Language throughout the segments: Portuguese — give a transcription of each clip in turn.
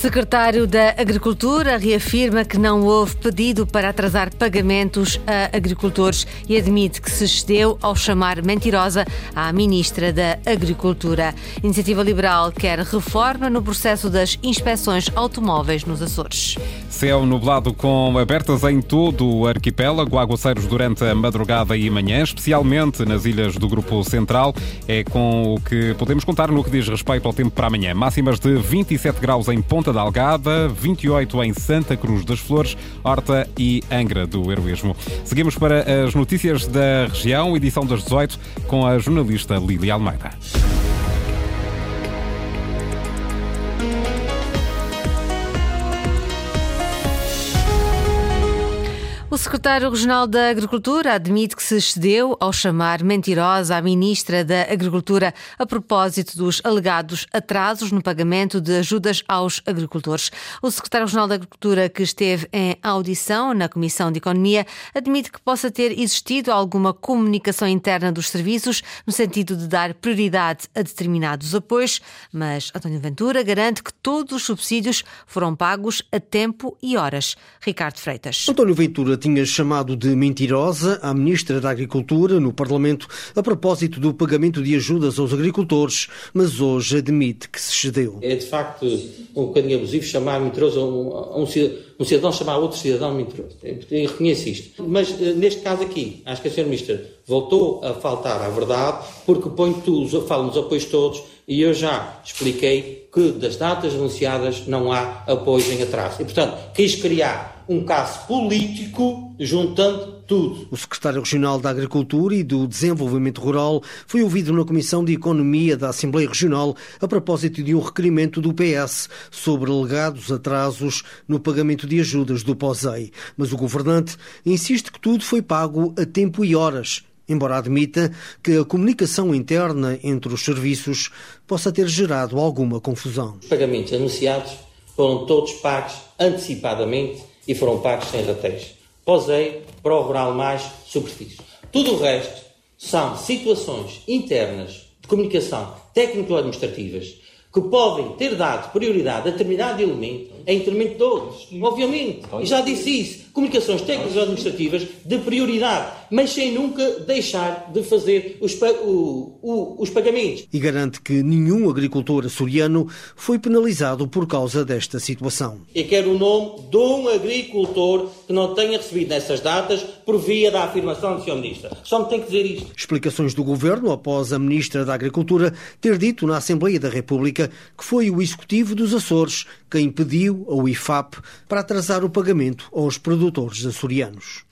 secretário da Agricultura reafirma que não houve pedido para atrasar pagamentos a agricultores e admite que se excedeu ao chamar mentirosa a ministra da Agricultura. Iniciativa Liberal quer reforma no processo das inspeções automóveis nos Açores. Céu nublado com abertas em todo o arquipélago, aguaceiros durante a madrugada e manhã, especialmente nas ilhas do Grupo Central. É com o que podemos contar no que diz respeito ao tempo para amanhã. Máximas de 27 graus em Ponta Ponta da Algada, 28 em Santa Cruz das Flores, Horta e Angra do Heroísmo. Seguimos para as notícias da região, edição das 18, com a jornalista Lili Almeida. O secretário regional da Agricultura admite que se excedeu ao chamar mentirosa a ministra da Agricultura a propósito dos alegados atrasos no pagamento de ajudas aos agricultores. O secretário regional da Agricultura, que esteve em audição na Comissão de Economia, admite que possa ter existido alguma comunicação interna dos serviços no sentido de dar prioridade a determinados apoios, mas António Ventura garante que todos os subsídios foram pagos a tempo e horas. Ricardo Freitas. António Ventura tinha chamado de mentirosa a Ministra da Agricultura no Parlamento a propósito do pagamento de ajudas aos agricultores, mas hoje admite que se excedeu. É de facto um bocadinho abusivo chamar mentiroso a um, um cidadão chamar outro cidadão mentiroso. Eu reconheço isto. Mas eh, neste caso aqui, acho que a Sra. Ministra voltou a faltar à verdade porque põe tudo, fala nos apoios todos e eu já expliquei que das datas anunciadas não há apoio em atraso. E, portanto, quis criar um caso político juntando tudo. O secretário regional da Agricultura e do Desenvolvimento Rural foi ouvido na Comissão de Economia da Assembleia Regional a propósito de um requerimento do PS sobre alegados atrasos no pagamento de ajudas do POSEI. Mas o governante insiste que tudo foi pago a tempo e horas embora admita que a comunicação interna entre os serviços possa ter gerado alguma confusão. Os pagamentos anunciados foram todos pagos antecipadamente e foram pagos sem rateios. Posei para o rural mais superfície. Tudo o resto são situações internas de comunicação técnico-administrativas que podem ter dado prioridade a determinado elemento em detrimento de outros. Obviamente. E já disse isso comunicações técnicas ou administrativas de prioridade, mas sem nunca deixar de fazer os, o, o, os pagamentos. E garante que nenhum agricultor açoriano foi penalizado por causa desta situação. E quero o nome de um agricultor que não tenha recebido nessas datas por via da afirmação do Sr. Ministro. Só me tem que dizer isto. Explicações do Governo após a Ministra da Agricultura ter dito na Assembleia da República que foi o Executivo dos Açores quem pediu ao IFAP para atrasar o pagamento aos produtores produtores açorianos.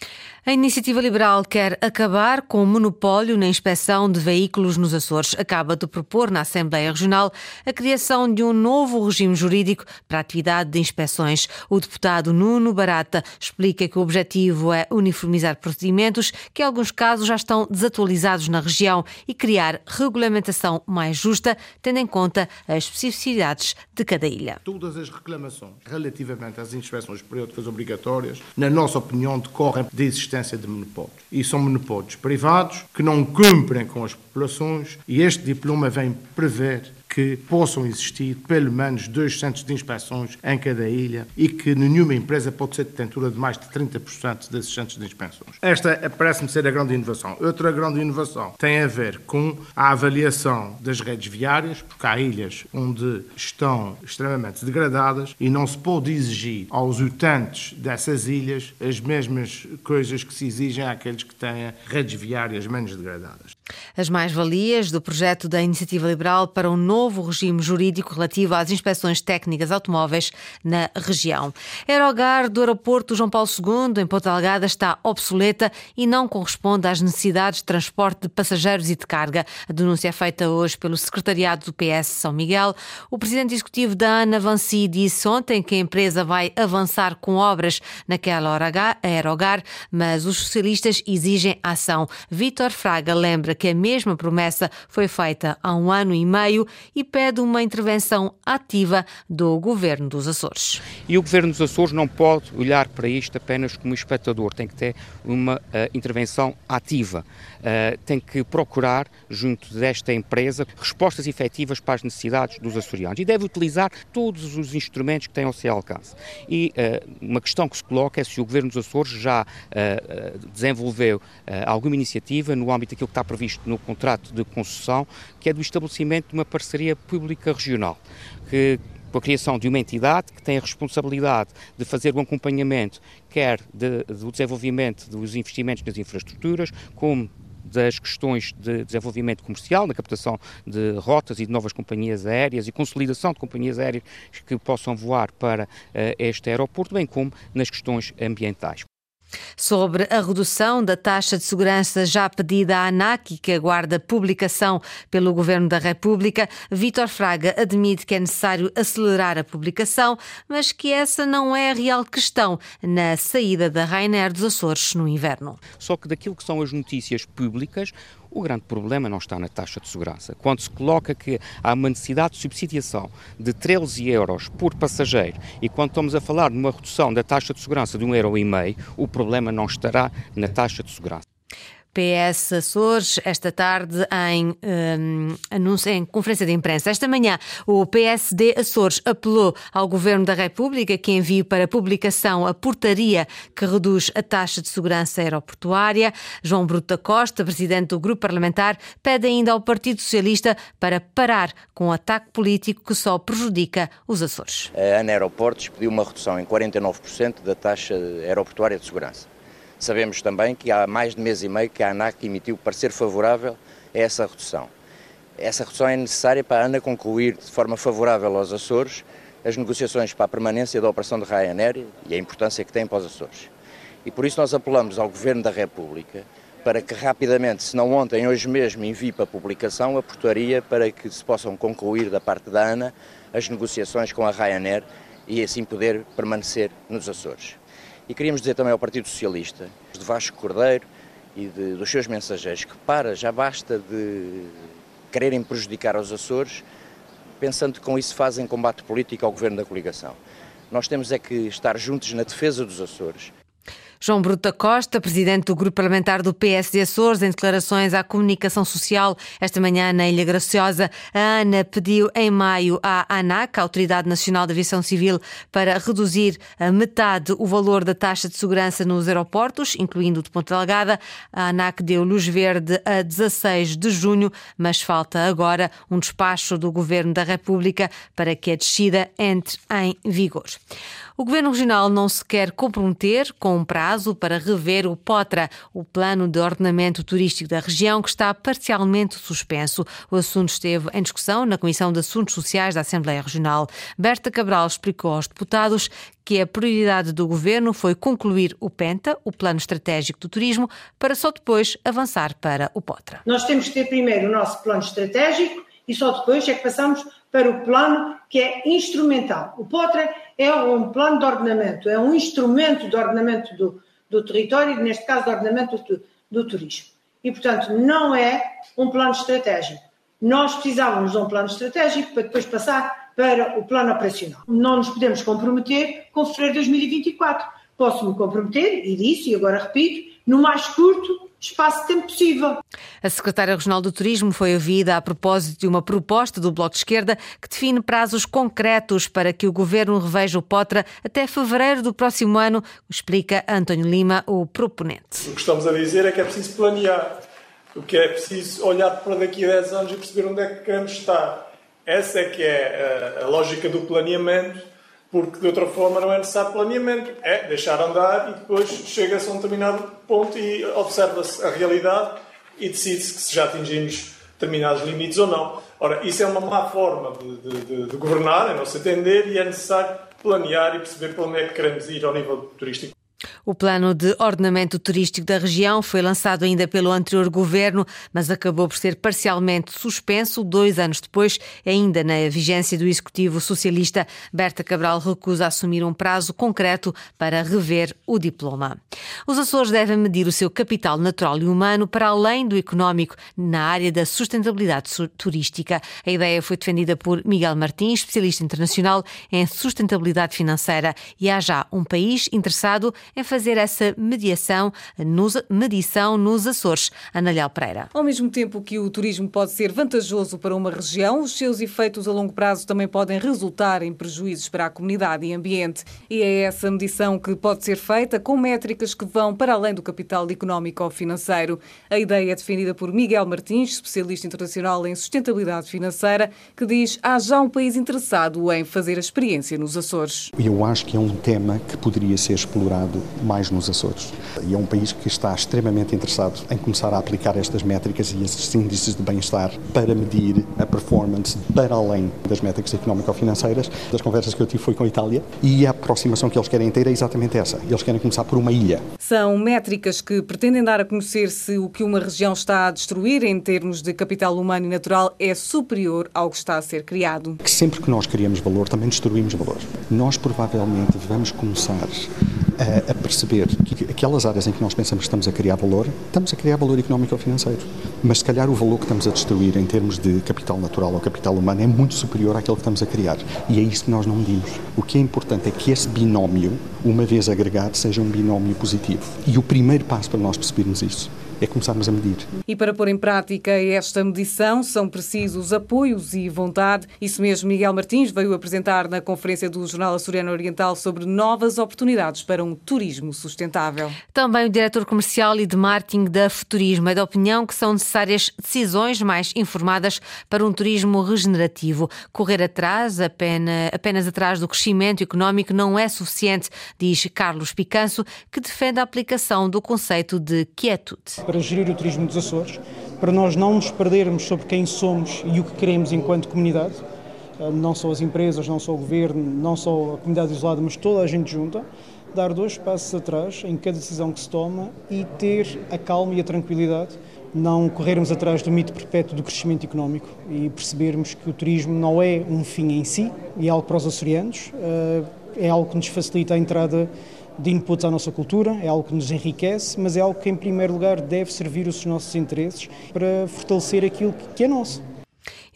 A iniciativa liberal quer acabar com o monopólio na inspeção de veículos nos Açores. Acaba de propor na Assembleia Regional a criação de um novo regime jurídico para a atividade de inspeções. O deputado Nuno Barata explica que o objetivo é uniformizar procedimentos que, em alguns casos, já estão desatualizados na região e criar regulamentação mais justa, tendo em conta as especificidades de cada ilha. Todas as reclamações relativamente às inspeções periódicas obrigatórias, na nossa opinião, decorrem da existência existência de monopólios. E são monopólios privados que não cumprem com as populações e este diploma vem prever que possam existir pelo menos dois centros de inspeções em cada ilha e que nenhuma empresa pode ser detentora de mais de 30% desses centros de inspeções. Esta parece-me ser a grande inovação. Outra grande inovação tem a ver com a avaliação das redes viárias, porque há ilhas onde estão extremamente degradadas e não se pode exigir aos utentes dessas ilhas as mesmas coisas que se exigem àqueles que têm redes viárias menos degradadas. As mais-valias do projeto da Iniciativa Liberal para um novo regime jurídico relativo às inspeções técnicas automóveis na região. A Aerogar do aeroporto João Paulo II, em Ponta Delgada, está obsoleta e não corresponde às necessidades de transporte de passageiros e de carga. A denúncia é feita hoje pelo Secretariado do PS São Miguel. O presidente executivo da ANA Vanci disse ontem que a empresa vai avançar com obras naquela Aerogar, mas os socialistas exigem ação. Vítor Fraga lembra que a mesma promessa foi feita há um ano e meio e pede uma intervenção ativa do governo dos Açores. E o governo dos Açores não pode olhar para isto apenas como espectador, tem que ter uma uh, intervenção ativa. Uh, tem que procurar, junto desta empresa, respostas efetivas para as necessidades dos açorianos e deve utilizar todos os instrumentos que tem ao seu alcance. E uh, uma questão que se coloca é se o Governo dos Açores já uh, desenvolveu alguma iniciativa no âmbito daquilo que está previsto no contrato de concessão, que é do estabelecimento de uma parceria pública regional, que com a criação de uma entidade que tem a responsabilidade de fazer o um acompanhamento, quer de, do desenvolvimento dos investimentos nas infraestruturas, como das questões de desenvolvimento comercial, na captação de rotas e de novas companhias aéreas e consolidação de companhias aéreas que possam voar para uh, este aeroporto, bem como nas questões ambientais. Sobre a redução da taxa de segurança já pedida à ANAC e que aguarda publicação pelo Governo da República, Vítor Fraga admite que é necessário acelerar a publicação, mas que essa não é a real questão na saída da Rainer dos Açores no inverno. Só que daquilo que são as notícias públicas, o grande problema não está na taxa de segurança. Quando se coloca que há uma necessidade de subsidiação de 13 euros por passageiro e quando estamos a falar de uma redução da taxa de segurança de 1,5 euro, o problema não estará na taxa de segurança. PS Açores, esta tarde em, um, anúncio, em conferência de imprensa. Esta manhã, o PSD Açores apelou ao Governo da República que envie para publicação a portaria que reduz a taxa de segurança aeroportuária. João Bruto da Costa, presidente do grupo parlamentar, pede ainda ao Partido Socialista para parar com o ataque político que só prejudica os Açores. A ANA Aeroportos pediu uma redução em 49% da taxa aeroportuária de segurança. Sabemos também que há mais de mês e meio que a ANAC emitiu parecer favorável a essa redução. Essa redução é necessária para a ANA concluir de forma favorável aos Açores as negociações para a permanência da operação de Ryanair e a importância que tem para os Açores. E por isso nós apelamos ao Governo da República para que rapidamente, se não ontem, hoje mesmo, envie para publicação a portaria para que se possam concluir da parte da ANA as negociações com a Ryanair e assim poder permanecer nos Açores. E queríamos dizer também ao Partido Socialista, de Vasco Cordeiro e de, dos seus mensageiros, que para, já basta de quererem prejudicar os Açores, pensando que com isso fazem combate político ao governo da coligação. Nós temos é que estar juntos na defesa dos Açores João Bruto Costa, presidente do Grupo Parlamentar do PSD Açores, em declarações à comunicação social esta manhã na Ilha Graciosa, a ANA pediu em maio à ANAC, a Autoridade Nacional de Aviação Civil, para reduzir a metade o valor da taxa de segurança nos aeroportos, incluindo o de Ponta Delgada. A ANAC deu luz verde a 16 de junho, mas falta agora um despacho do Governo da República para que a descida entre em vigor. O Governo Regional não se quer comprometer com um prazo para rever o POTRA, o Plano de Ordenamento Turístico da região, que está parcialmente suspenso. O assunto esteve em discussão na Comissão de Assuntos Sociais da Assembleia Regional. Berta Cabral explicou aos deputados que a prioridade do Governo foi concluir o PENTA, o Plano Estratégico do Turismo, para só depois avançar para o POTRA. Nós temos que ter primeiro o nosso plano estratégico e só depois é que passamos para o plano que é instrumental. O POTRA é um plano de ordenamento, é um instrumento de ordenamento do, do território, neste caso de ordenamento do, do turismo. E, portanto, não é um plano estratégico. Nós precisávamos de um plano estratégico para depois passar para o plano operacional. Não nos podemos comprometer com fevereiro de 2024. Posso-me comprometer, e disse, e agora repito, no mais curto espaço de tempo possível. A secretária regional do Turismo foi ouvida a propósito de uma proposta do Bloco de Esquerda que define prazos concretos para que o governo reveja o Potra até fevereiro do próximo ano, explica António Lima, o proponente. O que estamos a dizer é que é preciso planear, o que é preciso olhar para daqui a 10 anos e perceber onde é que queremos estar. Essa é que é a, a lógica do planeamento porque de outra forma não é necessário planeamento. É deixar andar e depois chega-se a um determinado ponto e observa-se a realidade e decide-se se já atingimos determinados limites ou não. Ora, isso é uma má forma de, de, de, de governar, é não se entender, e é necessário planear e perceber para onde é que queremos ir ao nível turístico. O plano de ordenamento turístico da região foi lançado ainda pelo anterior governo, mas acabou por ser parcialmente suspenso dois anos depois, ainda na vigência do executivo socialista. Berta Cabral recusa assumir um prazo concreto para rever o diploma. Os Açores devem medir o seu capital natural e humano para além do económico na área da sustentabilidade turística. A ideia foi defendida por Miguel Martins, especialista internacional em sustentabilidade financeira, e há já um país interessado em fazer essa mediação, nos, medição nos Açores. Ana Léo Pereira. Ao mesmo tempo que o turismo pode ser vantajoso para uma região, os seus efeitos a longo prazo também podem resultar em prejuízos para a comunidade e ambiente. E é essa medição que pode ser feita com métricas que vão para além do capital económico ou financeiro. A ideia é defendida por Miguel Martins, especialista internacional em sustentabilidade financeira, que diz há já um país interessado em fazer a experiência nos Açores. Eu acho que é um tema que poderia ser explorado mais nos Açores. E é um país que está extremamente interessado em começar a aplicar estas métricas e estes índices de bem-estar para medir a performance para além das métricas económico-financeiras. Das conversas que eu tive foi com a Itália e a aproximação que eles querem ter é exatamente essa. Eles querem começar por uma ilha. São métricas que pretendem dar a conhecer se o que uma região está a destruir em termos de capital humano e natural é superior ao que está a ser criado. Que sempre que nós criamos valor, também destruímos valor. Nós provavelmente vamos começar a, a, perceber que aquelas áreas em que nós pensamos que estamos a criar valor, estamos a criar valor económico ou financeiro. Mas se calhar o valor que estamos a destruir em termos de capital natural ou capital humano é muito superior àquele que estamos a criar. E é isso que nós não medimos. O que é importante é que esse binómio, uma vez agregado, seja um binómio positivo. E o primeiro passo para nós percebermos isso é começarmos a medir. E para pôr em prática esta medição são precisos apoios e vontade. Isso mesmo, Miguel Martins veio apresentar na conferência do Jornal Açoriano Oriental sobre novas oportunidades para um turismo sustentável. Também o diretor comercial e de marketing da Futurismo é da opinião que são necessárias decisões mais informadas para um turismo regenerativo. Correr atrás, apenas, apenas atrás do crescimento económico não é suficiente, diz Carlos Picanso, que defende a aplicação do conceito de quietude para gerir o turismo dos Açores, para nós não nos perdermos sobre quem somos e o que queremos enquanto comunidade, não só as empresas, não só o governo, não só a comunidade isolada, mas toda a gente junta, dar dois passos atrás em cada decisão que se toma e ter a calma e a tranquilidade, não corrermos atrás do mito perpétuo do crescimento económico e percebermos que o turismo não é um fim em si, é algo para os açorianos, ah, é algo que nos facilita a entrada de inputs à nossa cultura, é algo que nos enriquece, mas é algo que, em primeiro lugar, deve servir os nossos interesses para fortalecer aquilo que é nosso.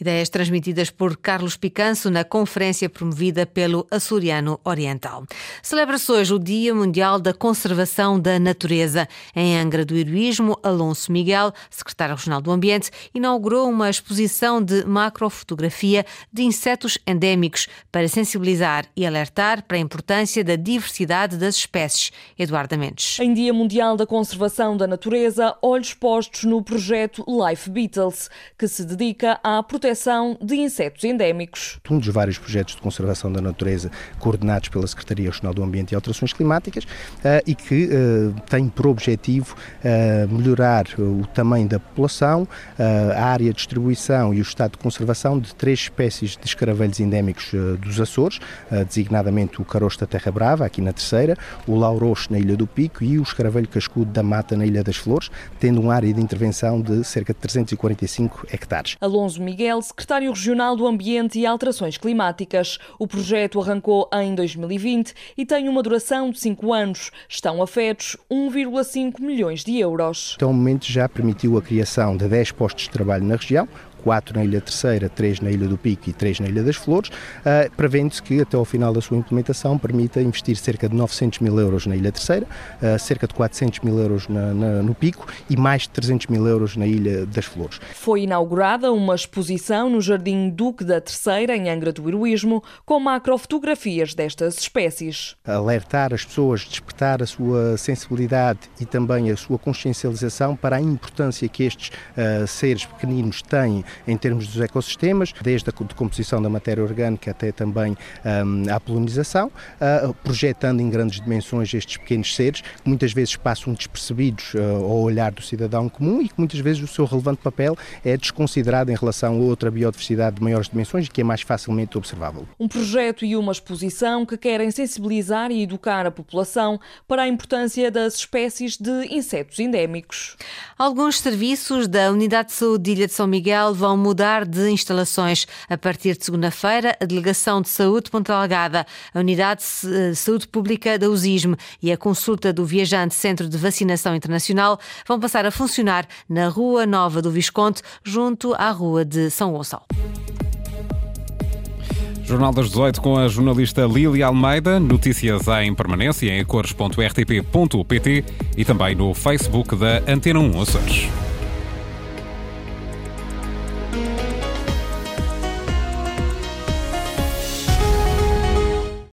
Ideias transmitidas por Carlos Picanso na conferência promovida pelo Açoriano Oriental. Celebra-se hoje o Dia Mundial da Conservação da Natureza. Em Angra do Heroísmo, Alonso Miguel, secretário regional do Ambiente, inaugurou uma exposição de macrofotografia de insetos endémicos para sensibilizar e alertar para a importância da diversidade das espécies. Eduardo Mendes. Em Dia Mundial da Conservação da Natureza, olhos postos no projeto Life Beetles, que se dedica à proteção proteção de insetos endémicos. Um dos vários projetos de conservação da natureza coordenados pela Secretaria Regional do Ambiente e Alterações Climáticas uh, e que uh, tem por objetivo uh, melhorar o tamanho da população, a área de distribuição e o estado de conservação de três espécies de escaravelhos endémicos dos Açores, designadamente o caroço da Terra Brava, aqui na terceira, o lauroxo na Ilha do Pico e o escaravelho cascudo da Mata na Ilha das Flores, tendo uma área de intervenção de cerca de 345 hectares. Alonso Miguel secretário regional do Ambiente e Alterações Climáticas. O projeto arrancou em 2020 e tem uma duração de 5 anos. Estão afetos 1,5 milhões de euros. Até o momento já permitiu a criação de 10 postos de trabalho na região, quatro na Ilha Terceira, três na Ilha do Pico e três na Ilha das Flores, uh, prevendo-se que até ao final da sua implementação permita investir cerca de 900 mil euros na Ilha Terceira, uh, cerca de 400 mil euros na, na, no Pico e mais de 300 mil euros na Ilha das Flores. Foi inaugurada uma exposição no Jardim Duque da Terceira, em Angra do Heroísmo, com macrofotografias destas espécies. Alertar as pessoas, despertar a sua sensibilidade e também a sua consciencialização para a importância que estes uh, seres pequeninos têm em termos dos ecossistemas, desde a decomposição da matéria orgânica até também um, à polinização, uh, projetando em grandes dimensões estes pequenos seres, que muitas vezes passam despercebidos uh, ao olhar do cidadão comum e que muitas vezes o seu relevante papel é desconsiderado em relação a outra biodiversidade de maiores dimensões e que é mais facilmente observável. Um projeto e uma exposição que querem sensibilizar e educar a população para a importância das espécies de insetos endémicos. Alguns serviços da Unidade de Saúde de Ilha de São Miguel vão mudar de instalações. A partir de segunda-feira, a Delegação de Saúde de Ponta Algada, a Unidade de Saúde Pública da USISM e a Consulta do Viajante Centro de Vacinação Internacional vão passar a funcionar na Rua Nova do Visconde, junto à Rua de São Gonçalo. Jornal das 18 com a jornalista Lili Almeida. Notícias em permanência em cores.rtp.pt e também no Facebook da Antena 1 Açores.